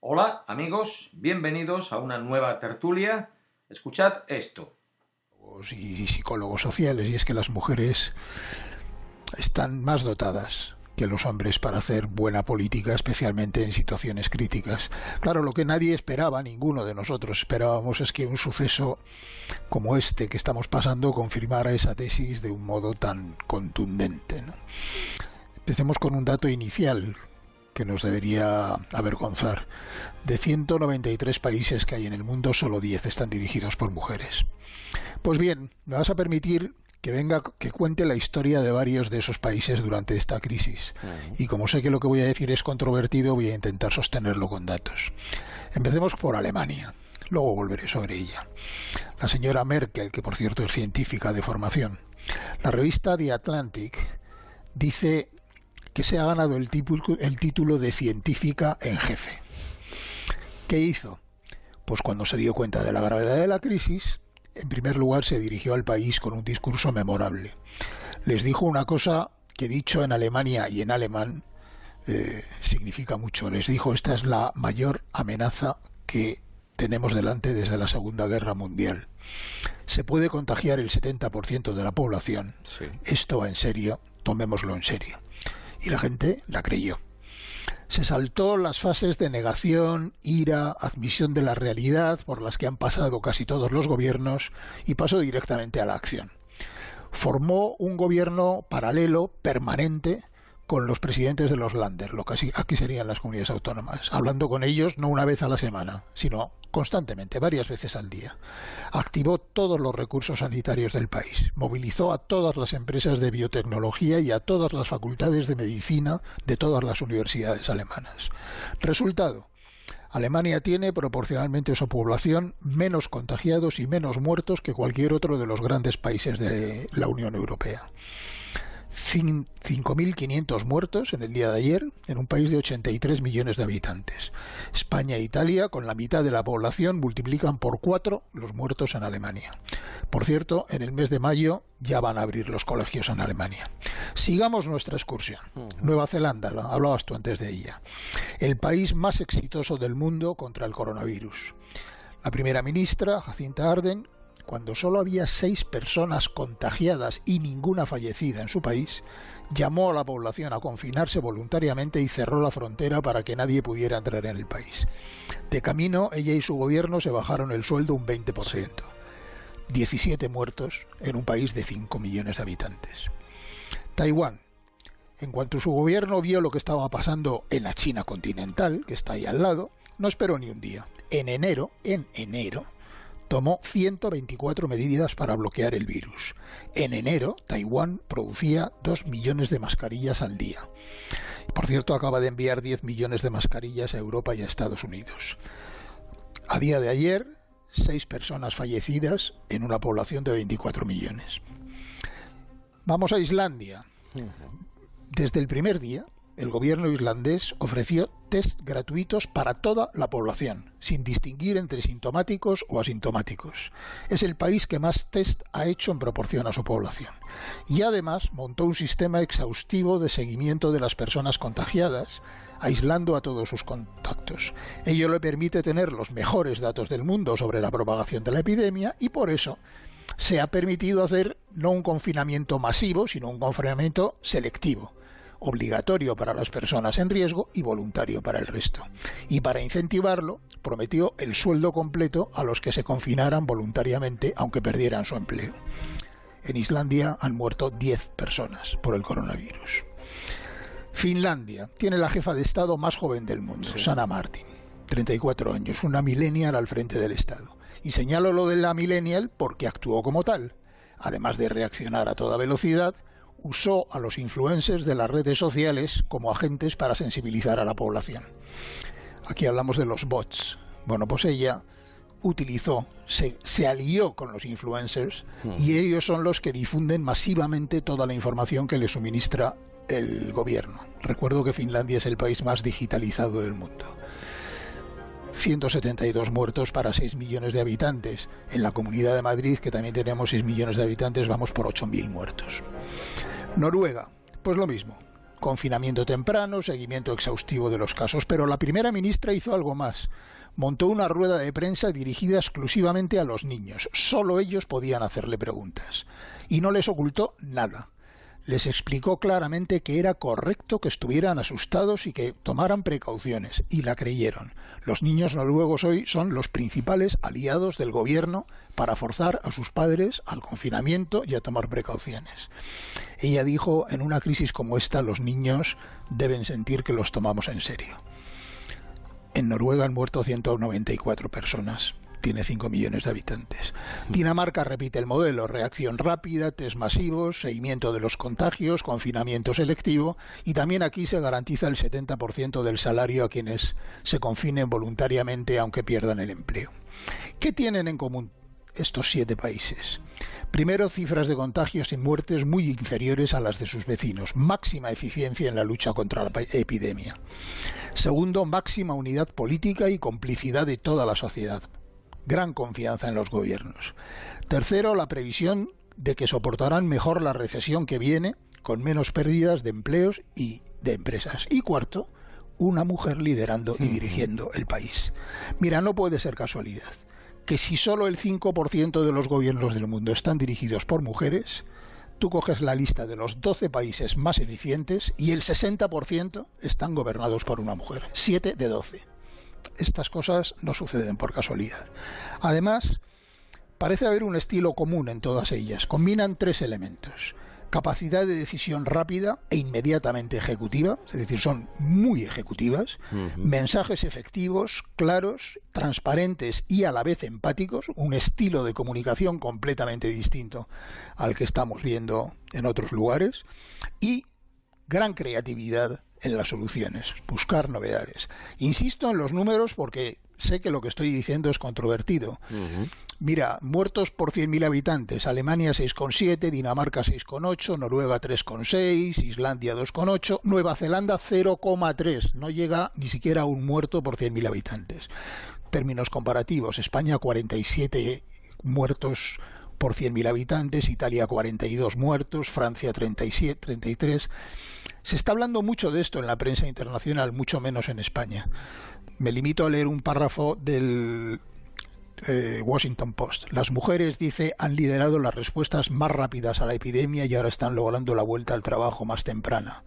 Hola amigos, bienvenidos a una nueva tertulia. Escuchad esto. Y psicólogos sociales, y es que las mujeres están más dotadas que los hombres para hacer buena política, especialmente en situaciones críticas. Claro, lo que nadie esperaba, ninguno de nosotros esperábamos, es que un suceso como este que estamos pasando confirmara esa tesis de un modo tan contundente. Empecemos con un dato inicial que nos debería avergonzar. De 193 países que hay en el mundo, solo 10 están dirigidos por mujeres. Pues bien, me vas a permitir que venga, que cuente la historia de varios de esos países durante esta crisis. Y como sé que lo que voy a decir es controvertido, voy a intentar sostenerlo con datos. Empecemos por Alemania. Luego volveré sobre ella. La señora Merkel, que por cierto es científica de formación. La revista The Atlantic dice que se ha ganado el, el título de científica en jefe. ¿Qué hizo? Pues cuando se dio cuenta de la gravedad de la crisis, en primer lugar se dirigió al país con un discurso memorable. Les dijo una cosa que dicho en Alemania y en alemán eh, significa mucho. Les dijo, esta es la mayor amenaza que tenemos delante desde la Segunda Guerra Mundial. Se puede contagiar el 70% de la población. Esto va en serio, tomémoslo en serio. Y la gente la creyó se saltó las fases de negación, ira, admisión de la realidad por las que han pasado casi todos los gobiernos y pasó directamente a la acción. Formó un gobierno paralelo, permanente, con los presidentes de los Länder, lo que aquí serían las comunidades autónomas, hablando con ellos no una vez a la semana, sino constantemente, varias veces al día. Activó todos los recursos sanitarios del país, movilizó a todas las empresas de biotecnología y a todas las facultades de medicina de todas las universidades alemanas. Resultado, Alemania tiene proporcionalmente a su población menos contagiados y menos muertos que cualquier otro de los grandes países de la Unión Europea. 5.500 muertos en el día de ayer en un país de 83 millones de habitantes. España e Italia, con la mitad de la población, multiplican por cuatro los muertos en Alemania. Por cierto, en el mes de mayo ya van a abrir los colegios en Alemania. Sigamos nuestra excursión. Nueva Zelanda, hablabas tú antes de ella. El país más exitoso del mundo contra el coronavirus. La primera ministra, Jacinta Arden, cuando solo había seis personas contagiadas y ninguna fallecida en su país, llamó a la población a confinarse voluntariamente y cerró la frontera para que nadie pudiera entrar en el país. De camino, ella y su gobierno se bajaron el sueldo un 20%. 17 muertos en un país de 5 millones de habitantes. Taiwán. En cuanto su gobierno vio lo que estaba pasando en la China continental, que está ahí al lado, no esperó ni un día. En enero, en enero, tomó 124 medidas para bloquear el virus. En enero, Taiwán producía 2 millones de mascarillas al día. Por cierto, acaba de enviar 10 millones de mascarillas a Europa y a Estados Unidos. A día de ayer, 6 personas fallecidas en una población de 24 millones. Vamos a Islandia. Desde el primer día, el gobierno islandés ofreció test gratuitos para toda la población, sin distinguir entre sintomáticos o asintomáticos. Es el país que más test ha hecho en proporción a su población. Y además montó un sistema exhaustivo de seguimiento de las personas contagiadas, aislando a todos sus contactos. Ello le permite tener los mejores datos del mundo sobre la propagación de la epidemia y por eso se ha permitido hacer no un confinamiento masivo, sino un confinamiento selectivo obligatorio para las personas en riesgo y voluntario para el resto. Y para incentivarlo, prometió el sueldo completo a los que se confinaran voluntariamente aunque perdieran su empleo. En Islandia han muerto 10 personas por el coronavirus. Finlandia tiene la jefa de Estado más joven del mundo, Sana Martin, 34 años, una millennial al frente del Estado. Y señalo lo de la millennial porque actuó como tal. Además de reaccionar a toda velocidad, usó a los influencers de las redes sociales como agentes para sensibilizar a la población. Aquí hablamos de los bots. Bueno, pues ella utilizó, se, se alió con los influencers y hmm. ellos son los que difunden masivamente toda la información que le suministra el gobierno. Recuerdo que Finlandia es el país más digitalizado del mundo. 172 muertos para 6 millones de habitantes. En la Comunidad de Madrid, que también tenemos 6 millones de habitantes, vamos por 8.000 muertos. Noruega, pues lo mismo. confinamiento temprano, seguimiento exhaustivo de los casos. Pero la primera ministra hizo algo más. Montó una rueda de prensa dirigida exclusivamente a los niños. Solo ellos podían hacerle preguntas. Y no les ocultó nada les explicó claramente que era correcto que estuvieran asustados y que tomaran precauciones, y la creyeron. Los niños noruegos hoy son los principales aliados del gobierno para forzar a sus padres al confinamiento y a tomar precauciones. Ella dijo, en una crisis como esta los niños deben sentir que los tomamos en serio. En Noruega han muerto 194 personas tiene 5 millones de habitantes. Dinamarca repite el modelo, reacción rápida, test masivos, seguimiento de los contagios, confinamiento selectivo y también aquí se garantiza el 70% del salario a quienes se confinen voluntariamente aunque pierdan el empleo. ¿Qué tienen en común estos siete países? Primero, cifras de contagios y muertes muy inferiores a las de sus vecinos, máxima eficiencia en la lucha contra la epidemia. Segundo, máxima unidad política y complicidad de toda la sociedad gran confianza en los gobiernos. Tercero, la previsión de que soportarán mejor la recesión que viene, con menos pérdidas de empleos y de empresas. Y cuarto, una mujer liderando y dirigiendo el país. Mira, no puede ser casualidad que si solo el 5% de los gobiernos del mundo están dirigidos por mujeres, tú coges la lista de los 12 países más eficientes y el 60% están gobernados por una mujer. 7 de 12 estas cosas no suceden por casualidad. Además, parece haber un estilo común en todas ellas. Combinan tres elementos. Capacidad de decisión rápida e inmediatamente ejecutiva, es decir, son muy ejecutivas, mensajes efectivos, claros, transparentes y a la vez empáticos, un estilo de comunicación completamente distinto al que estamos viendo en otros lugares, y gran creatividad en las soluciones, buscar novedades. Insisto en los números porque sé que lo que estoy diciendo es controvertido. Mira, muertos por 100.000 habitantes, Alemania 6,7, Dinamarca 6,8, Noruega 3,6, Islandia 2,8, Nueva Zelanda 0,3, no llega ni siquiera a un muerto por 100.000 habitantes. Términos comparativos, España 47 muertos por 100.000 habitantes, Italia 42 muertos, Francia 37, 33. Se está hablando mucho de esto en la prensa internacional, mucho menos en España. Me limito a leer un párrafo del eh, Washington Post. Las mujeres, dice, han liderado las respuestas más rápidas a la epidemia y ahora están logrando la vuelta al trabajo más temprana.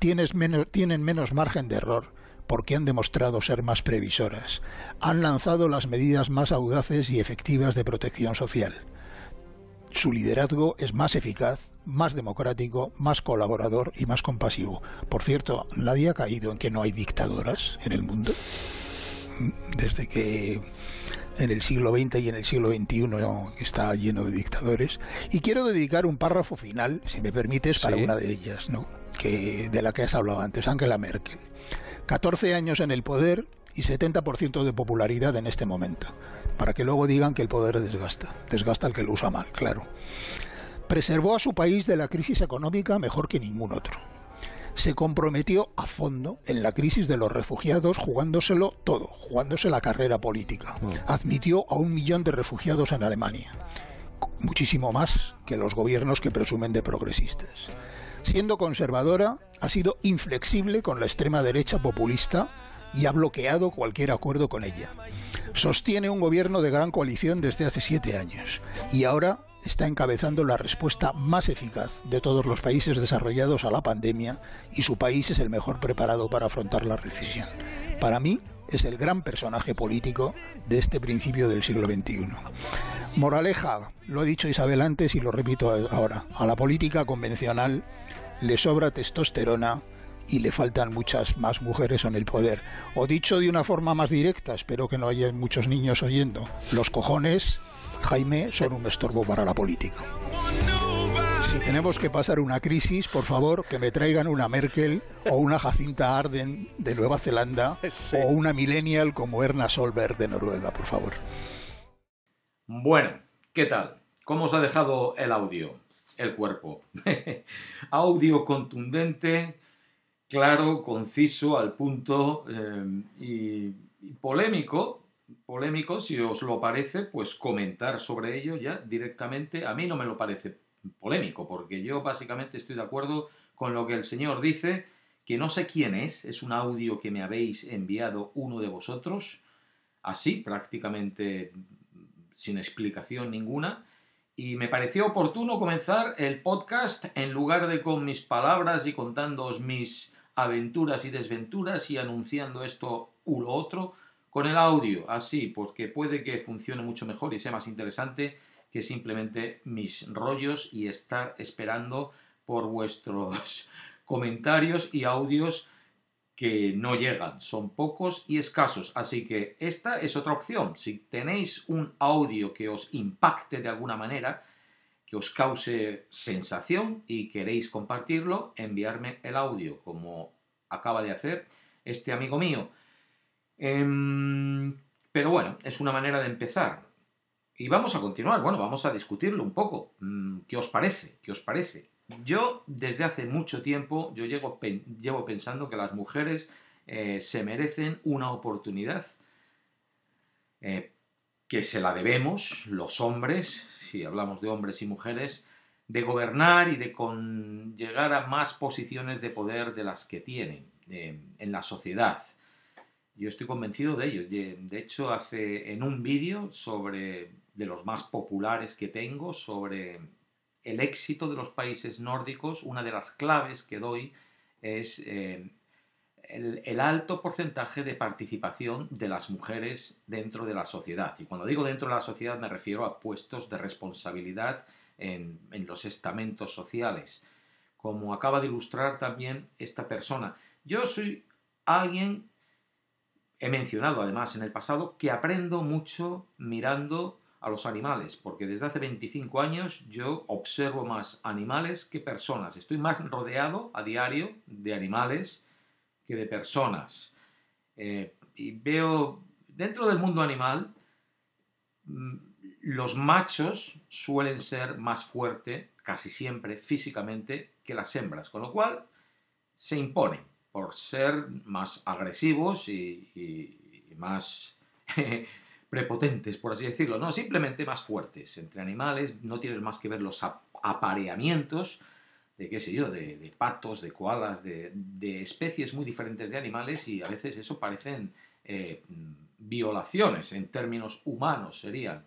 tienen menos margen de error porque han demostrado ser más previsoras. Han lanzado las medidas más audaces y efectivas de protección social su liderazgo es más eficaz, más democrático, más colaborador y más compasivo. Por cierto, nadie ha caído en que no hay dictadoras en el mundo. Desde que en el siglo XX y en el siglo XXI está lleno de dictadores. Y quiero dedicar un párrafo final, si me permites, para una de ellas, ¿no? que, de la que has hablado antes, Angela Merkel. 14 años en el poder y 70% de popularidad en este momento para que luego digan que el poder desgasta. Desgasta el que lo usa mal, claro. Preservó a su país de la crisis económica mejor que ningún otro. Se comprometió a fondo en la crisis de los refugiados jugándoselo todo, jugándose la carrera política. Mm. Admitió a un millón de refugiados en Alemania, muchísimo más que los gobiernos que presumen de progresistas. Siendo conservadora, ha sido inflexible con la extrema derecha populista y ha bloqueado cualquier acuerdo con ella. Sostiene un gobierno de gran coalición desde hace siete años y ahora está encabezando la respuesta más eficaz de todos los países desarrollados a la pandemia y su país es el mejor preparado para afrontar la recesión. Para mí es el gran personaje político de este principio del siglo XXI. Moraleja, lo ha dicho Isabel antes y lo repito ahora, a la política convencional le sobra testosterona y le faltan muchas más mujeres en el poder. O dicho de una forma más directa, espero que no haya muchos niños oyendo, los cojones, Jaime, son un estorbo para la política. Si tenemos que pasar una crisis, por favor, que me traigan una Merkel o una Jacinta Arden de Nueva Zelanda o una millennial como Erna Solberg de Noruega, por favor. Bueno, ¿qué tal? ¿Cómo os ha dejado el audio? El cuerpo. audio contundente, claro, conciso, al punto em, y, polémico, polémico, si os lo parece, pues comentar sobre ello ya directamente. A mí no me lo parece polémico, porque yo básicamente estoy de acuerdo con lo que el Señor dice, que no sé quién es, es un audio que me habéis enviado uno de vosotros, así, prácticamente sin explicación ninguna, y me pareció oportuno comenzar el podcast en lugar de con mis palabras y contándoos mis aventuras y desventuras y anunciando esto u otro, con el audio, así, porque puede que funcione mucho mejor y sea más interesante que simplemente mis rollos y estar esperando por vuestros comentarios y audios que no llegan, son pocos y escasos. Así que esta es otra opción. Si tenéis un audio que os impacte de alguna manera, que os cause sensación y queréis compartirlo, enviarme el audio, como acaba de hacer este amigo mío. Em, pero bueno, es una manera de empezar. Y vamos a continuar, bueno, vamos a discutirlo un poco. Mm, ¿Qué os parece? ¿Qué os parece? Yo desde hace mucho tiempo, yo llevo, pensando que las mujeres eh, se merecen una oportunidad eh, que se la debemos, los hombres, si hablamos de hombres y mujeres, de gobernar y de llegar a más posiciones de poder de las que tienen en la sociedad. Yo estoy convencido de ello. De, hecho, hace en un vídeo sobre de los más populares que tengo sobre el éxito de los países nórdicos, una de las claves que doy es eh, el, alto porcentaje de participación de las mujeres dentro de la sociedad. Y cuando digo dentro de la sociedad me refiero a puestos de responsabilidad en, en los estamentos sociales, como acaba de ilustrar también esta persona. Yo soy alguien, he mencionado además en el pasado, que aprendo mucho mirando a los animales, porque desde hace 25 años yo observo más animales que personas. Estoy más rodeado a diario de animales que de personas. Eh, y veo, dentro del mundo animal, mm, los machos suelen ser más fuertes, casi siempre físicamente, que las hembras, con lo cual se imponen por ser más agresivos y, y más prepotentes, por así decirlo, no, simplemente más fuertes. Entre animales no tienes más que ver los apareamientos de, qué sé yo, de, patos, de koalas, de, especies muy diferentes de animales y a veces eso parecen eh, violaciones en términos humanos, serían.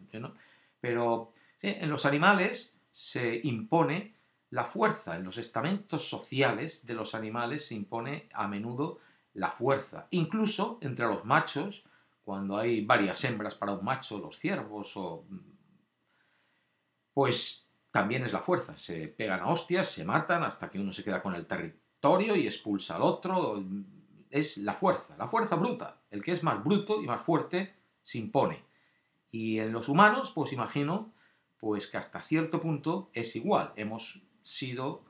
Pero en los animales se impone la fuerza, en los estamentos sociales de los animales se impone a menudo la fuerza. Incluso entre los machos, cuando hay varias hembras para un macho, los ciervos, o... pues también es la fuerza. Se pegan a hostias, se matan hasta que uno se queda con el territorio y expulsa al otro. Es la fuerza, la fuerza bruta. El que es más bruto y más fuerte se impone. Y en los humanos, pues imagino, pues que hasta cierto punto es igual. Hemos sido,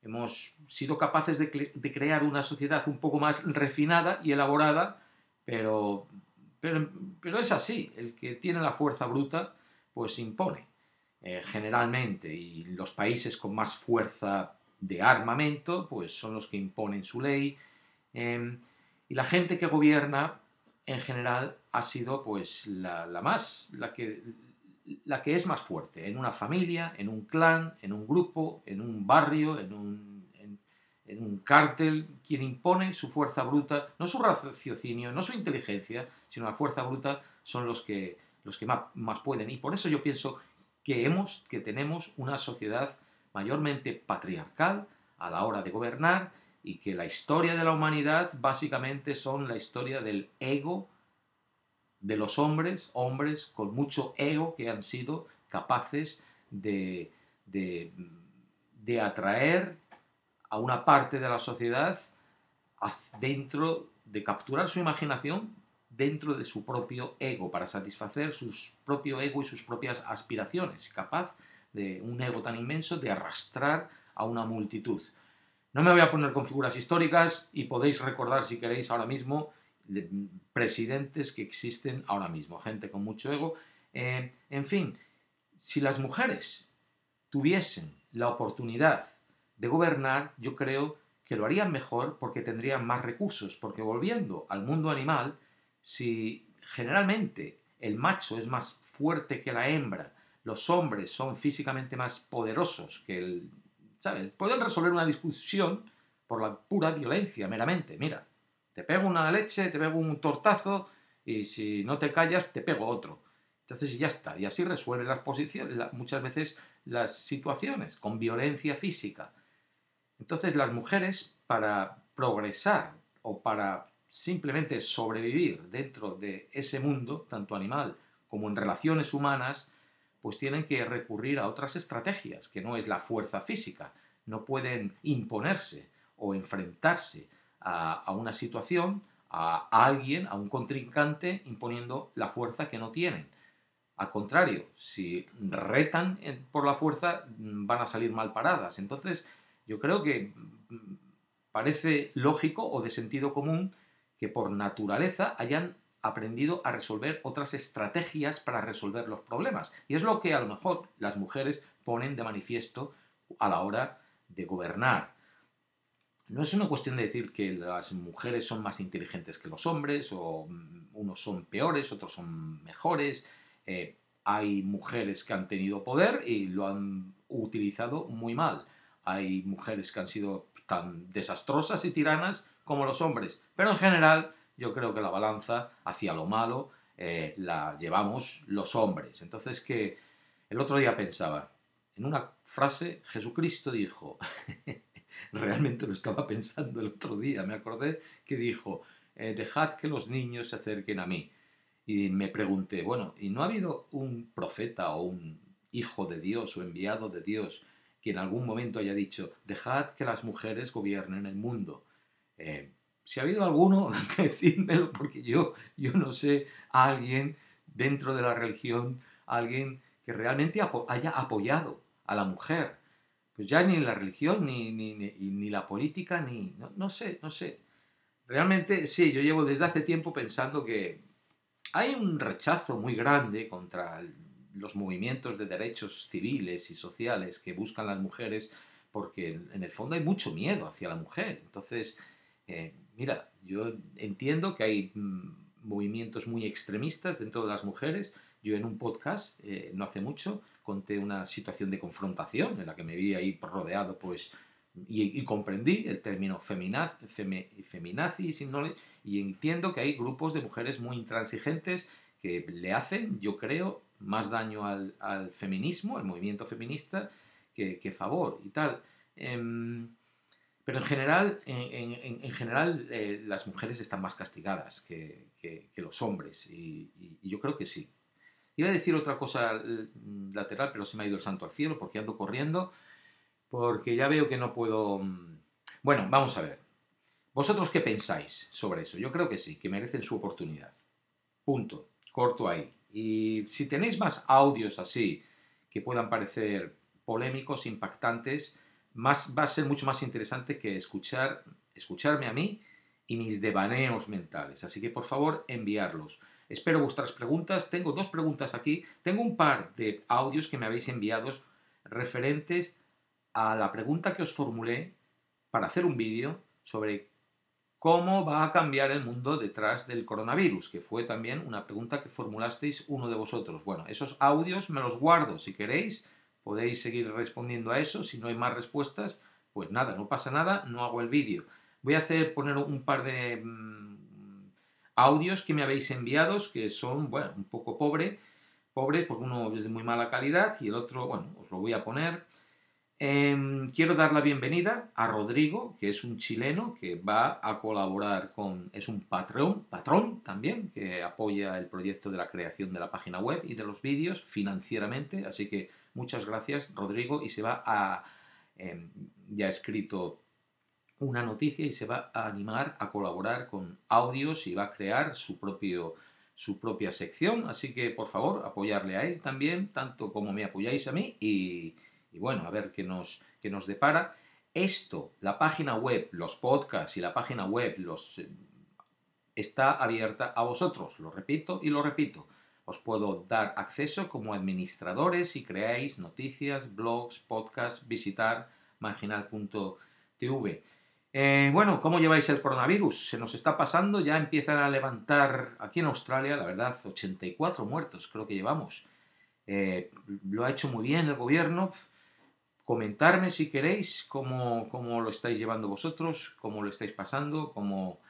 hemos sido capaces de, de crear una sociedad un poco más refinada y elaborada, pero pero, es así, el que tiene la fuerza bruta, pues impone, eh, generalmente, y los países con más fuerza de armamento, pues son los que imponen su ley, em, y la gente que gobierna, en general, ha sido pues la, más, la que, la que es más fuerte, en una familia, en un clan, en un grupo, en un barrio, en un en un cártel, quien impone su fuerza bruta, no su raciocinio, no su inteligencia, sino la fuerza bruta, son los que, los que más, más, pueden. Y por eso yo pienso que, hemos, que tenemos una sociedad mayormente patriarcal a la hora de gobernar y que la historia de la humanidad básicamente son la historia del ego de los hombres, hombres con mucho ego que han sido capaces de, de, de atraer a una parte de la sociedad dentro de capturar su imaginación dentro de su propio ego, para satisfacer su propio ego y sus propias aspiraciones, capaz de un ego tan inmenso de arrastrar a una multitud. No me voy a poner con figuras históricas y podéis recordar si queréis ahora mismo presidentes que existen ahora mismo, gente con mucho ego. Eh, en fin, si las mujeres tuviesen la oportunidad de gobernar, yo creo que lo harían mejor porque tendrían más recursos, porque volviendo al mundo animal, si generalmente el macho es más fuerte que la hembra, los hombres son físicamente más poderosos que el ¿sabes? Pueden resolver una discusión por la pura violencia, meramente. Mira, te pego una leche, te pego un tortazo y si no te callas, te pego otro. Entonces ya está. Y así resuelve las posiciones, muchas veces las situaciones, con violencia física. Entonces las mujeres, para progresar o para simplemente sobrevivir dentro de ese mundo, tanto animal como en relaciones humanas, pues tienen que recurrir a otras estrategias, que no es la fuerza física. No pueden imponerse o enfrentarse a, una situación, a, alguien, a un contrincante, imponiendo la fuerza que no tienen. Al contrario, si retan por la fuerza, van a salir mal paradas. Entonces, yo creo que mm, parece lógico o de sentido común que por naturaleza hayan aprendido a resolver otras estrategias para resolver los problemas. Y es lo que a lo mejor las mujeres ponen de manifiesto a la hora de gobernar. No es una cuestión de decir que las mujeres son más inteligentes que los hombres, o mm, unos son peores, otros son mejores. Eh, hay mujeres que han tenido poder y lo han utilizado muy mal. Hay mujeres que han sido tan desastrosas y tiranas como los hombres. Pero en general yo creo que la balanza hacia lo malo eh, la llevamos los hombres. Entonces que el otro día pensaba, en una frase Jesucristo dijo, realmente lo estaba pensando el otro día, me acordé que dijo, eh, dejad que los niños se acerquen a mí. Y me pregunté, bueno, ¿y no ha habido un profeta o un hijo de Dios o enviado de Dios que en algún momento haya dicho, dejad que las mujeres gobiernen el mundo? Eh, si ha habido alguno, decídmelo, porque yo, yo no sé a alguien dentro de la religión, alguien que realmente haya apoyado a la mujer. Pues ya ni la religión, ni, ni, ni, la política, ni... No, no, sé, no sé. Realmente sí, yo llevo desde hace tiempo pensando que hay un rechazo muy grande contra los movimientos de derechos civiles y sociales que buscan las mujeres porque en el fondo hay mucho miedo hacia la mujer. Entonces, eh, mira, yo entiendo que hay mm, movimientos muy extremistas dentro de las mujeres. Yo en un podcast, eh, no hace mucho, conté una situación de confrontación en la que me vi ahí rodeado, pues, y, comprendí el término feminaz, feminazis y entiendo que hay grupos de mujeres muy intransigentes que le hacen, yo creo, más daño al, feminismo, al movimiento feminista, que, favor y tal. Em, pero en general, en, general eh, las mujeres están más castigadas que, los hombres, y, yo creo que sí. Iba a decir otra cosa lateral, pero se me ha ido el santo al cielo porque ando corriendo, porque ya veo que no puedo... Mm, bueno, vamos a ver. ¿Vosotros qué pensáis sobre eso? Yo creo que sí, que merecen su oportunidad. Punto. Corto ahí. Y si tenéis más audios así, que puedan parecer polémicos, impactantes, va a ser mucho más interesante que escuchar, escucharme a mí y mis devaneos mentales. Así que por favor enviarlos. Espero vuestras preguntas. Tengo dos preguntas aquí. Tengo un par de audios que me habéis enviado referentes a la pregunta que os formulé para hacer un vídeo sobre cómo va a cambiar el mundo detrás del coronavirus, que fue también una pregunta que formulasteis uno de vosotros. Bueno, esos audios me los guardo si queréis podéis seguir respondiendo a eso. Si no hay más respuestas, pues nada, no pasa nada, no hago el vídeo. Voy a hacer poner un par de mm, audios que me habéis enviado, que son, bueno, un poco pobre, pobres, porque uno es de muy mala calidad y el otro, bueno, os lo voy a poner. Em, quiero dar la bienvenida a Rodrigo, que es un chileno que va a colaborar con, es un patrón, patrón también, que apoya el proyecto de la creación de la página web y de los vídeos financieramente, así que Muchas gracias, Rodrigo, y se va a... Em, ya ha escrito una noticia y se va a animar a colaborar con audios y va a crear su, propio, su propia sección. Así que, por favor, apoyarle a él también, tanto como me apoyáis a mí. Y, bueno, a ver qué nos, qué nos depara. Esto, la página web, los podcasts y la página web, los, está abierta a vosotros. Lo repito y lo repito. Os puedo dar acceso como administradores si creáis noticias, blogs, podcasts, visitar marginal.tv. Eh, bueno, ¿cómo lleváis el coronavirus? Se nos está pasando, ya empiezan a levantar aquí en Australia, la verdad, 84 muertos creo que llevamos. Eh, lo ha hecho muy bien el gobierno, comentarme si queréis cómo, cómo lo estáis llevando vosotros, cómo lo estáis pasando, cómo,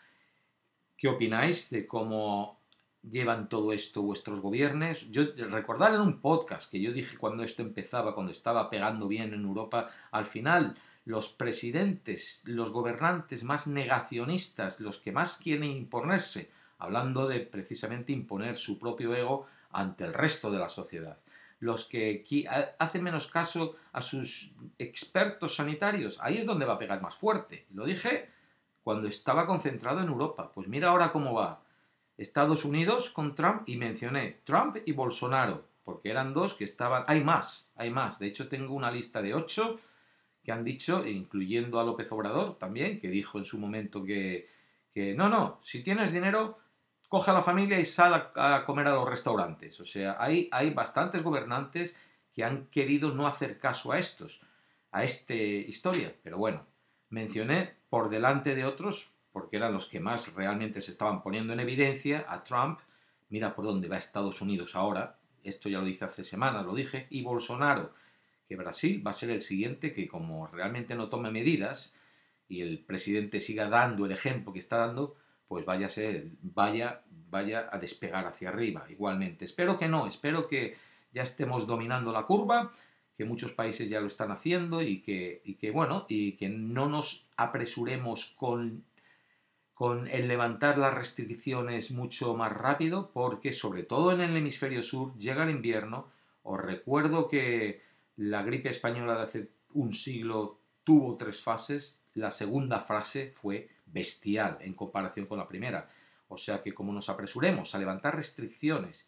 qué opináis de cómo llevan todo esto vuestros gobiernos. Yo recordar en un podcast que yo dije cuando esto empezaba, cuando estaba pegando bien en Europa, al final los presidentes, los gobernantes más negacionistas, los que más quieren imponerse, hablando de precisamente imponer su propio ego ante el resto de la sociedad, los que hacen menos caso a sus expertos sanitarios, ahí es donde va a pegar más fuerte. Lo dije cuando estaba concentrado en Europa. Pues mira ahora cómo va. Estados Unidos con Trump y mencioné Trump y Bolsonaro, porque eran dos que estaban... Hay más, hay más. De hecho tengo una lista de ocho que han dicho, incluyendo a López Obrador también, que dijo en su momento que, que no, no, si tienes dinero, coge a la familia y sal a, comer a los restaurantes. O sea, hay, hay bastantes gobernantes que han querido no hacer caso a estos, a esta historia. Pero bueno, mencioné por delante de otros, porque eran los que más realmente se estaban poniendo en evidencia, a Trump, mira por dónde va Estados Unidos ahora, esto ya lo dice hace semanas, lo dije, y Bolsonaro, que Brasil va a ser el siguiente que como realmente no tome medidas y el presidente siga dando el ejemplo que está dando, pues vaya a vaya, vaya a despegar hacia arriba igualmente. Espero que no, espero que ya estemos dominando la curva, que muchos países ya lo están haciendo y que, y que bueno, y que no nos apresuremos con, con el levantar las restricciones mucho más rápido, porque sobre todo en el hemisferio sur llega el invierno. Os recuerdo que la gripe española de hace un siglo tuvo tres fases. La segunda fase fue bestial en comparación con la primera. O sea que como nos apresuremos a levantar restricciones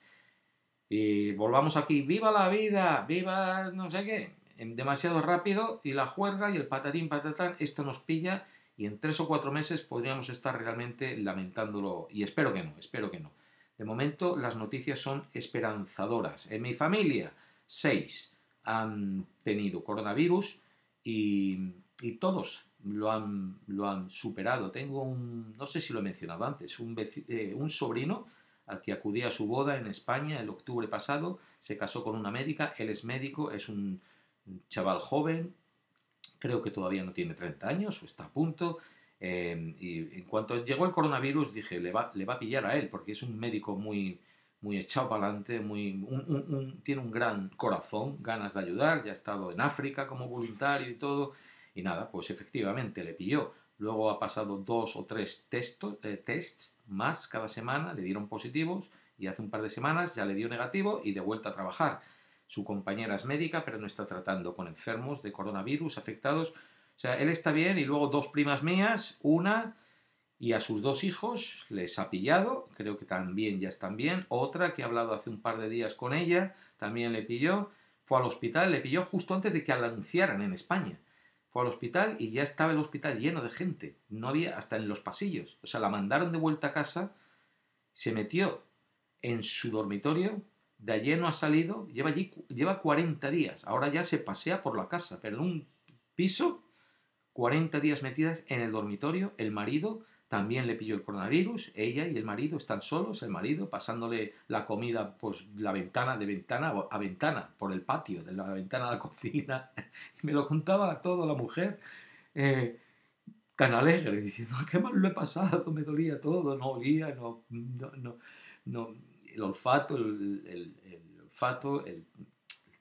y volvamos aquí, viva la vida, viva no sé qué, demasiado rápido y la juerga y el patatín patatán, esto nos pilla y en tres o cuatro meses podríamos estar realmente lamentándolo y espero que no, espero que no. De momento las noticias son esperanzadoras. En mi familia, seis han tenido coronavirus y, todos lo han, lo han, superado. Tengo un, no sé si lo he mencionado antes, un, eh, un sobrino al que acudí a su boda en España el octubre pasado, se casó con una médica, él es médico, es un chaval joven, creo que todavía no tiene 30 años o está a punto, eh, y en cuanto llegó el coronavirus dije, le va, le va a pillar a él, porque es un médico muy, muy echado para adelante, muy, tiene un gran corazón, ganas de ayudar, ya ha estado en África como voluntario y todo, y nada, pues efectivamente le pilló. Luego ha pasado dos o tres eh, tests más cada semana, le dieron positivos y hace un par de semanas ya le dio negativo y de vuelta a trabajar. Su compañera es médica, pero no está tratando con enfermos de coronavirus afectados. O sea, él está bien y luego dos primas mías, una y a sus dos hijos les ha pillado, creo que también ya están bien. Otra que he hablado hace un par de días con ella, también le pilló, fue al hospital, le pilló justo antes de que anunciaran en España. Fue al hospital y ya estaba el hospital lleno de gente, no había hasta en los pasillos. O sea, la mandaron de vuelta a casa, se metió en su dormitorio, de allí no ha salido, lleva allí lleva 40 días, ahora ya se pasea por la casa, pero en un piso, 40 días metidas en el dormitorio, el marido también le pilló el coronavirus, ella y el marido están solos, el marido pasándole la comida, pues la ventana de ventana a ventana, por el patio, de la ventana a la cocina. Y me lo contaba todo la mujer, eh, tan alegre, diciendo, qué mal lo he pasado, me dolía todo, no olía, no, no, no, el olfato, el, el, olfato, el,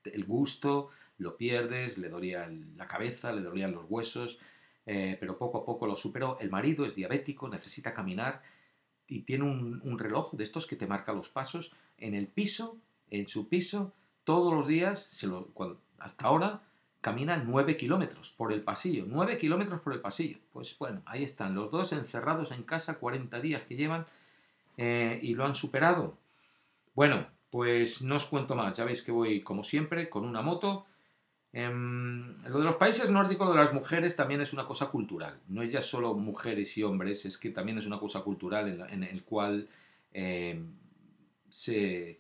el gusto, lo pierdes, le dolía la cabeza, le dolían los huesos, eh, pero poco a poco lo superó. El marido es diabético, necesita caminar y tiene un, reloj de estos que te marca los pasos en el piso, en su piso, todos los días, hasta ahora, camina nueve kilómetros por el pasillo, nueve kilómetros por el pasillo. Pues bueno, ahí están, los dos encerrados en casa, 40 días que llevan eh, y lo han superado. Bueno, pues no os cuento más, ya veis que voy como siempre con una moto Em, lo de los países nórdicos de las mujeres también es una cosa cultural. No es ya solo mujeres y hombres, es que también es una cosa cultural en, el cual em, se,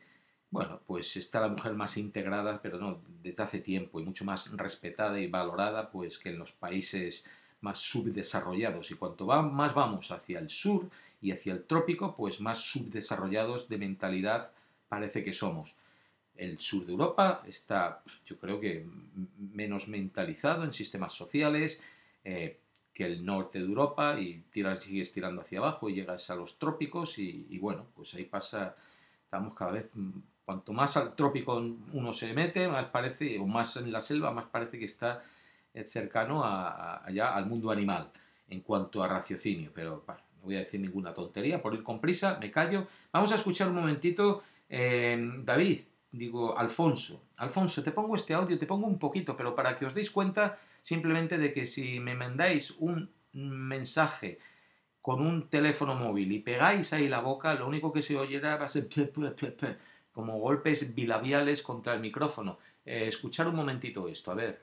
bueno, pues está la mujer más integrada, pero no desde hace tiempo y mucho más respetada y valorada, pues que en los países más subdesarrollados. Y cuanto más vamos hacia el sur y hacia el trópico, pues más subdesarrollados de mentalidad parece que somos. El sur de Europa está, yo creo que menos mentalizado en sistemas sociales eh, que el norte de Europa y tiras, sigues tirando hacia abajo y llegas a los trópicos y, bueno, pues ahí pasa, estamos cada vez, cuanto más al trópico uno se mete, más parece, o más en la selva, más parece que está eh, cercano a, allá al mundo animal en cuanto a raciocinio, pero no voy a decir ninguna tontería, por ir con prisa, me callo. Vamos a escuchar un momentito, eh, David, digo, Alfonso, Alfonso, te pongo este audio, te pongo un poquito, pero para que os deis cuenta simplemente de que si me mandáis un mensaje con un teléfono móvil y pegáis ahí la boca, lo único que se oyera va a ser como golpes bilabiales contra el micrófono. Eh, escuchar un momentito esto, a ver.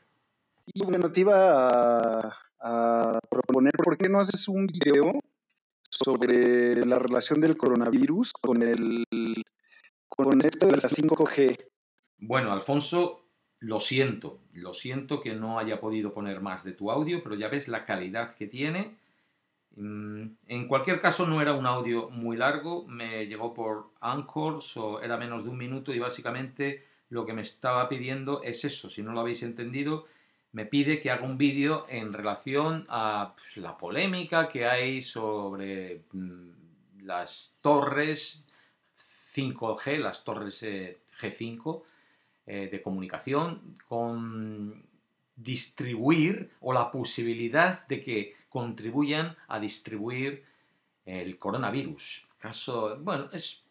Y bueno, te a, proponer, ¿por qué no haces un video sobre la relación del coronavirus con el con esto de las 5G? Bueno, Alfonso, lo siento, lo siento que no haya podido poner más de tu audio, pero ya ves la calidad que tiene. Mm, en cualquier caso, no era un audio muy largo, me llegó por Anchor, so era menos de un minuto y básicamente lo que me estaba pidiendo es eso, si no lo habéis entendido, me pide que haga un vídeo en relación a pues, la polémica que hay sobre mm, las torres 5G, las torres eh, G5 eh, de comunicación, con distribuir o la posibilidad de que contribuyan a distribuir el coronavirus. Caso, bueno, es,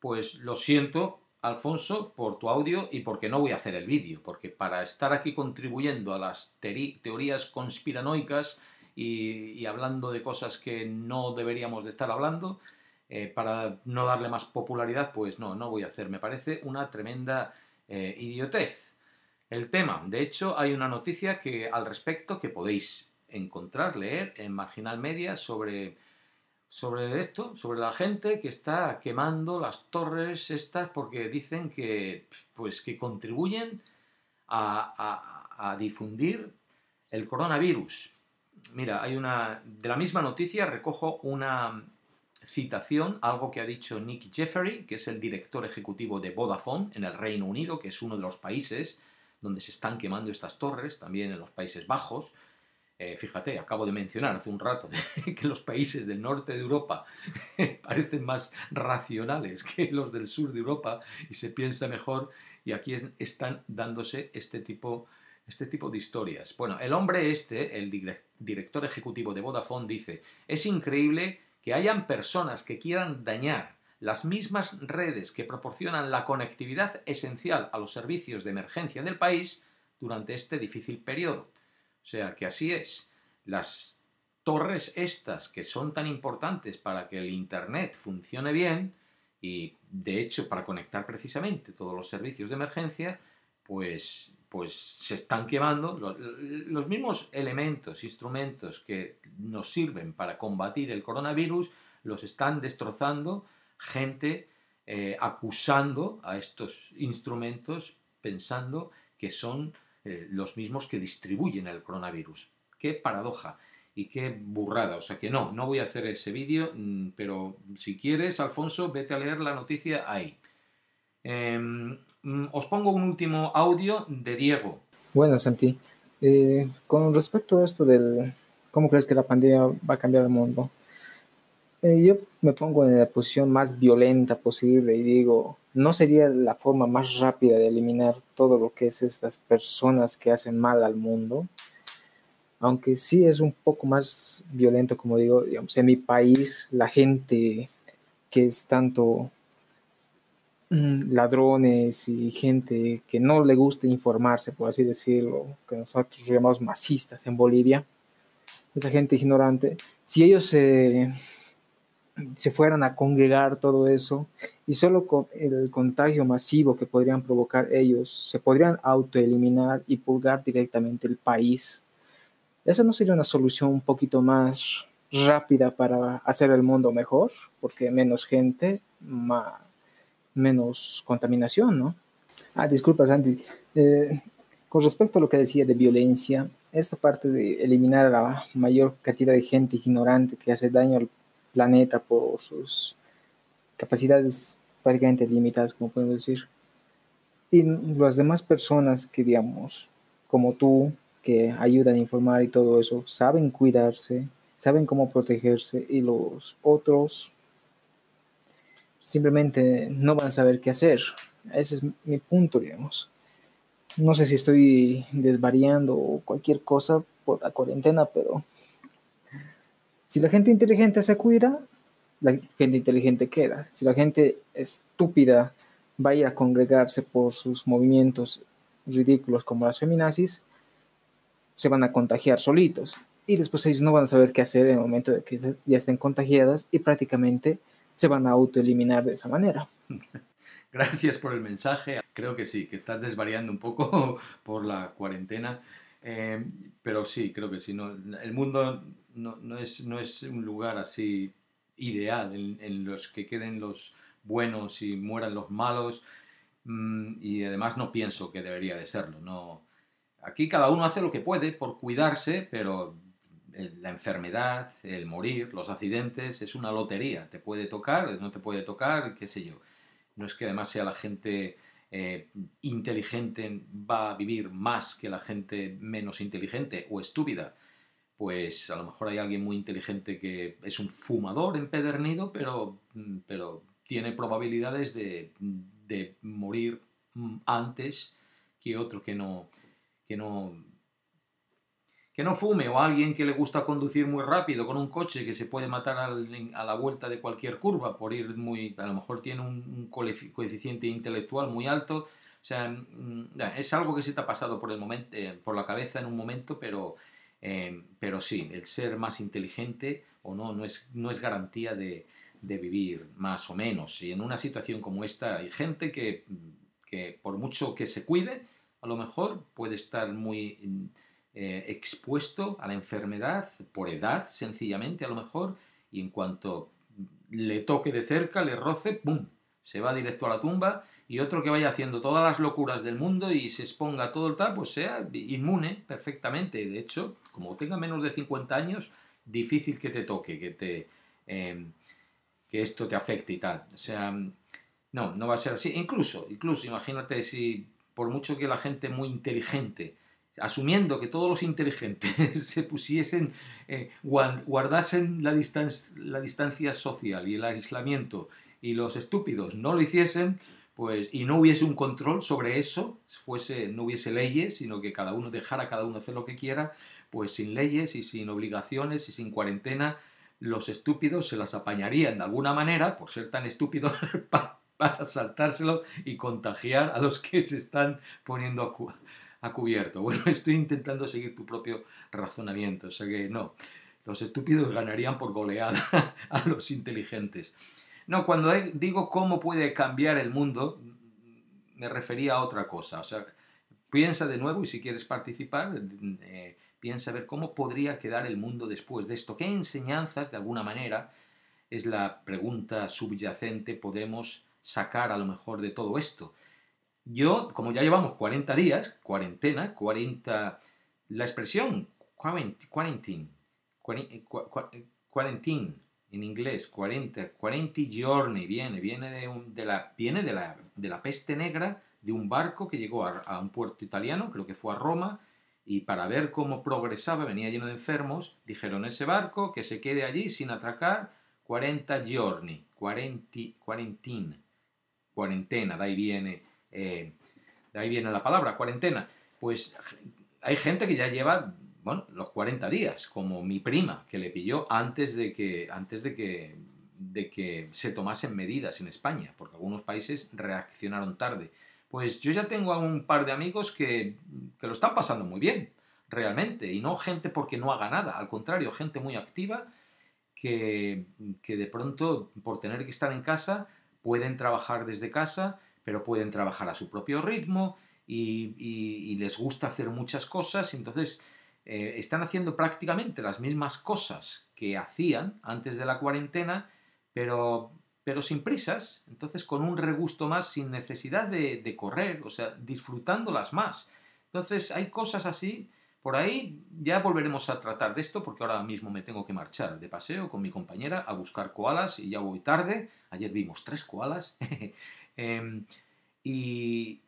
pues lo siento, Alfonso, por tu audio y porque no voy a hacer el vídeo, porque para estar aquí contribuyendo a las teorías conspiranoicas y, hablando de cosas que no deberíamos de estar hablando, eh, para no darle más popularidad, pues no, no voy a hacer. Me parece una tremenda eh, idiotez. El tema, de hecho, hay una noticia que al respecto que podéis encontrar, leer en Marginal Media sobre sobre esto, sobre la gente que está quemando las torres estas porque dicen que, pues, que contribuyen a, difundir el coronavirus. Mira, hay una. De la misma noticia recojo una citación, algo que ha dicho Nick Jeffery, que es el director ejecutivo de Vodafone en el Reino Unido, que es uno de los países donde se están quemando estas torres, también en los Países Bajos. Eh, fíjate, acabo de mencionar hace un rato que los países del norte de Europa parecen más racionales que los del sur de Europa y se piensa mejor y aquí están dándose este tipo, este tipo de historias. Bueno, el hombre este, el director ejecutivo de Vodafone, dice, es increíble que hayan personas que quieran dañar las mismas redes que proporcionan la conectividad esencial a los servicios de emergencia del país durante este difícil periodo. O sea que así es. Las torres estas que son tan importantes para que el Internet funcione bien y de hecho para conectar precisamente todos los servicios de emergencia, pues, pues se están quemando los, mismos elementos, instrumentos que nos sirven para combatir el coronavirus, los están destrozando gente eh, acusando a estos instrumentos pensando que son eh, los mismos que distribuyen el coronavirus. Qué paradoja y qué burrada. O sea que no, no voy a hacer ese vídeo, mm, pero si quieres, Alfonso, vete a leer la noticia ahí. Em, mm, os pongo un último audio de Diego. Bueno, Santi. Eh, con respecto a esto del cómo crees que la pandemia va a cambiar el mundo, eh, yo me pongo en la posición más violenta posible y digo, ¿no sería la forma más rápida de eliminar todo lo que es estas personas que hacen mal al mundo? Aunque sí es un poco más violento, como digo, digamos, en mi país la gente que es tanto ladrones y gente que no le gusta informarse, por así decirlo, que nosotros llamamos masistas en Bolivia, esa gente ignorante, si ellos se se fueran a congregar todo eso y solo con el contagio masivo que podrían provocar ellos, se podrían autoeliminar y purgar directamente el país. ¿Eso no sería una solución un poquito más rápida para hacer el mundo mejor? Porque menos gente, menos contaminación, ¿no? Ah, disculpa, Sandy. Eh, con respecto a lo que decía de violencia, esta parte de eliminar a la mayor cantidad de gente ignorante que hace daño al planeta por sus capacidades prácticamente limitadas, como podemos decir. Y las demás personas que, digamos, como tú, que ayudan a informar y todo eso, saben cuidarse, saben cómo protegerse y los otros simplemente no van a saber qué hacer. Ese es mi punto, digamos. No sé si estoy desvariando o cualquier cosa por la cuarentena, pero si la gente inteligente se cuida, la gente inteligente queda. Si la gente estúpida va a ir a congregarse por sus movimientos ridículos como las feminazis, se van a contagiar solitos. Y después ellos no van a saber qué hacer en el momento de que ya estén contagiadas y prácticamente se van a autoeliminar de esa manera. Gracias por el mensaje. Creo que sí, que estás desvariando un poco por la cuarentena. Eh, pero sí, creo que sí. No, el mundo no, no, es, no es un lugar así ideal en, los que queden los buenos y mueran los malos. Mm, y además no pienso que debería de serlo. No. Aquí cada uno hace lo que puede por cuidarse, pero la enfermedad, el morir, los accidentes, es una lotería. Te puede tocar, no te puede tocar, qué sé yo. No es que además sea la gente eh, inteligente va a vivir más que la gente menos inteligente o estúpida. Pues a lo mejor hay alguien muy inteligente que es un fumador empedernido, pero, pero tiene probabilidades de, de morir antes que otro que no, que no que no fume o alguien que le gusta conducir muy rápido con un coche que se puede matar a la vuelta de cualquier curva por ir muy, a lo mejor tiene un, coeficiente intelectual muy alto. O sea, mm, es algo que se te ha pasado por, el momento, eh, por la cabeza en un momento, pero, eh, pero sí, el ser más inteligente o no, no es, no es garantía de, de vivir más o menos. Y en una situación como esta hay gente que, que por mucho que se cuide, a lo mejor puede estar muy eh, expuesto a la enfermedad por edad, sencillamente a lo mejor, y en cuanto le toque de cerca, le roce, ¡pum! Se va directo a la tumba y otro que vaya haciendo todas las locuras del mundo y se exponga todo el tal, pues sea inmune perfectamente. De hecho, como tenga menos de 50 años, difícil que te toque, que te... Em, que esto te afecte y tal. O sea, no, no va a ser así. Incluso, incluso, imagínate si por mucho que la gente muy inteligente asumiendo que todos los inteligentes se pusiesen, eh, guardasen la, la distancia social y el aislamiento y los estúpidos no lo hiciesen, pues, y no hubiese un control sobre eso, fuese, no hubiese leyes, sino que cada uno dejara a cada uno hacer lo que quiera, pues sin leyes y sin obligaciones y sin cuarentena, los estúpidos se las apañarían de alguna manera, por ser tan estúpidos, para saltárselo y contagiar a los que se están poniendo a, ha cubierto. Bueno, estoy intentando seguir tu propio razonamiento, o sea que no, los estúpidos ganarían por goleada a los inteligentes. No, cuando digo cómo puede cambiar el mundo, me refería a otra cosa. O sea, piensa de nuevo y si quieres participar, eh, piensa ver cómo podría quedar el mundo después de esto. ¿Qué enseñanzas, de alguna manera, es la pregunta subyacente, podemos sacar a lo mejor de todo esto? Yo, como ya llevamos 40 días, cuarentena, 40, la expresión quarantine, quarantine, en inglés, 40, 40 giorni, viene, viene, de, de, la, viene de, la, de la peste negra de un barco que llegó a, a, un puerto italiano, creo que fue a Roma, y para ver cómo progresaba, venía lleno de enfermos, dijeron ese barco que se quede allí sin atracar 40 giorni, 40, quarantine, cuarentena, de ahí viene eh, de ahí viene la palabra, cuarentena. Pues hay gente que ya lleva, bueno, los 40 días, como mi prima, que le pilló antes de que, antes de que, de que se tomasen medidas en España, porque algunos países reaccionaron tarde. Pues yo ya tengo a un par de amigos que, que lo están pasando muy bien, realmente, y no gente porque no haga nada, al contrario, gente muy activa que, que de pronto, por tener que estar en casa, pueden trabajar desde casa pero pueden trabajar a su propio ritmo y, les gusta hacer muchas cosas, entonces eh, están haciendo prácticamente las mismas cosas que hacían antes de la cuarentena, pero, pero sin prisas, entonces con un regusto más, sin necesidad de, de correr, o sea, disfrutándolas más. Entonces hay cosas así por ahí ya volveremos a tratar de esto porque ahora mismo me tengo que marchar de paseo con mi compañera a buscar koalas y ya voy tarde. Ayer vimos tres koalas. Em, y,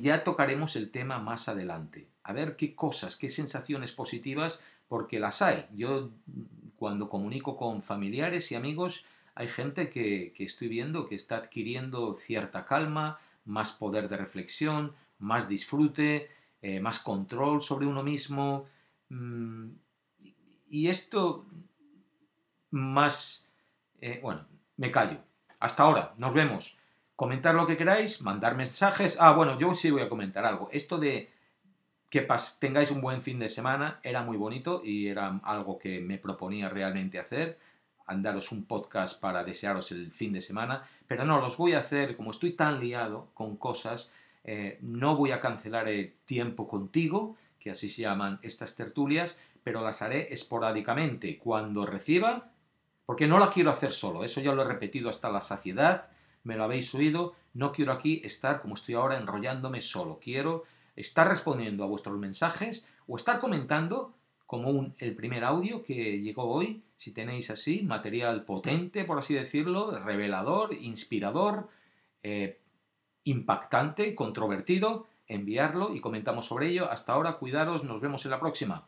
ya tocaremos el tema más adelante. A ver qué cosas, qué sensaciones positivas, porque las hay. Yo cuando comunico con familiares y amigos, hay gente que, que estoy viendo que está adquiriendo cierta calma, más poder de reflexión, más disfrute, eh, más control sobre uno mismo. Mm, y esto más... Eh, bueno, me callo. Hasta ahora, nos vemos. Comentar lo que queráis, mandar mensajes. Ah, bueno, yo sí voy a comentar algo. Esto de que tengáis un buen fin de semana era muy bonito y era algo que me proponía realmente hacer. Andaros un podcast para desearos el fin de semana. Pero no, los voy a hacer, como estoy tan liado con cosas, eh, no voy a cancelar el tiempo contigo, que así se llaman estas tertulias, pero las haré esporádicamente cuando reciba, porque no la quiero hacer solo, eso ya lo he repetido hasta la saciedad, me lo habéis oído, no quiero aquí estar como estoy ahora enrollándome solo, quiero estar respondiendo a vuestros mensajes o estar comentando como el primer audio que llegó hoy, si tenéis así, material potente, por así decirlo, revelador, inspirador, eh, impactante, controvertido, enviarlo y comentamos sobre ello. Hasta ahora, cuidaros, nos vemos en la próxima.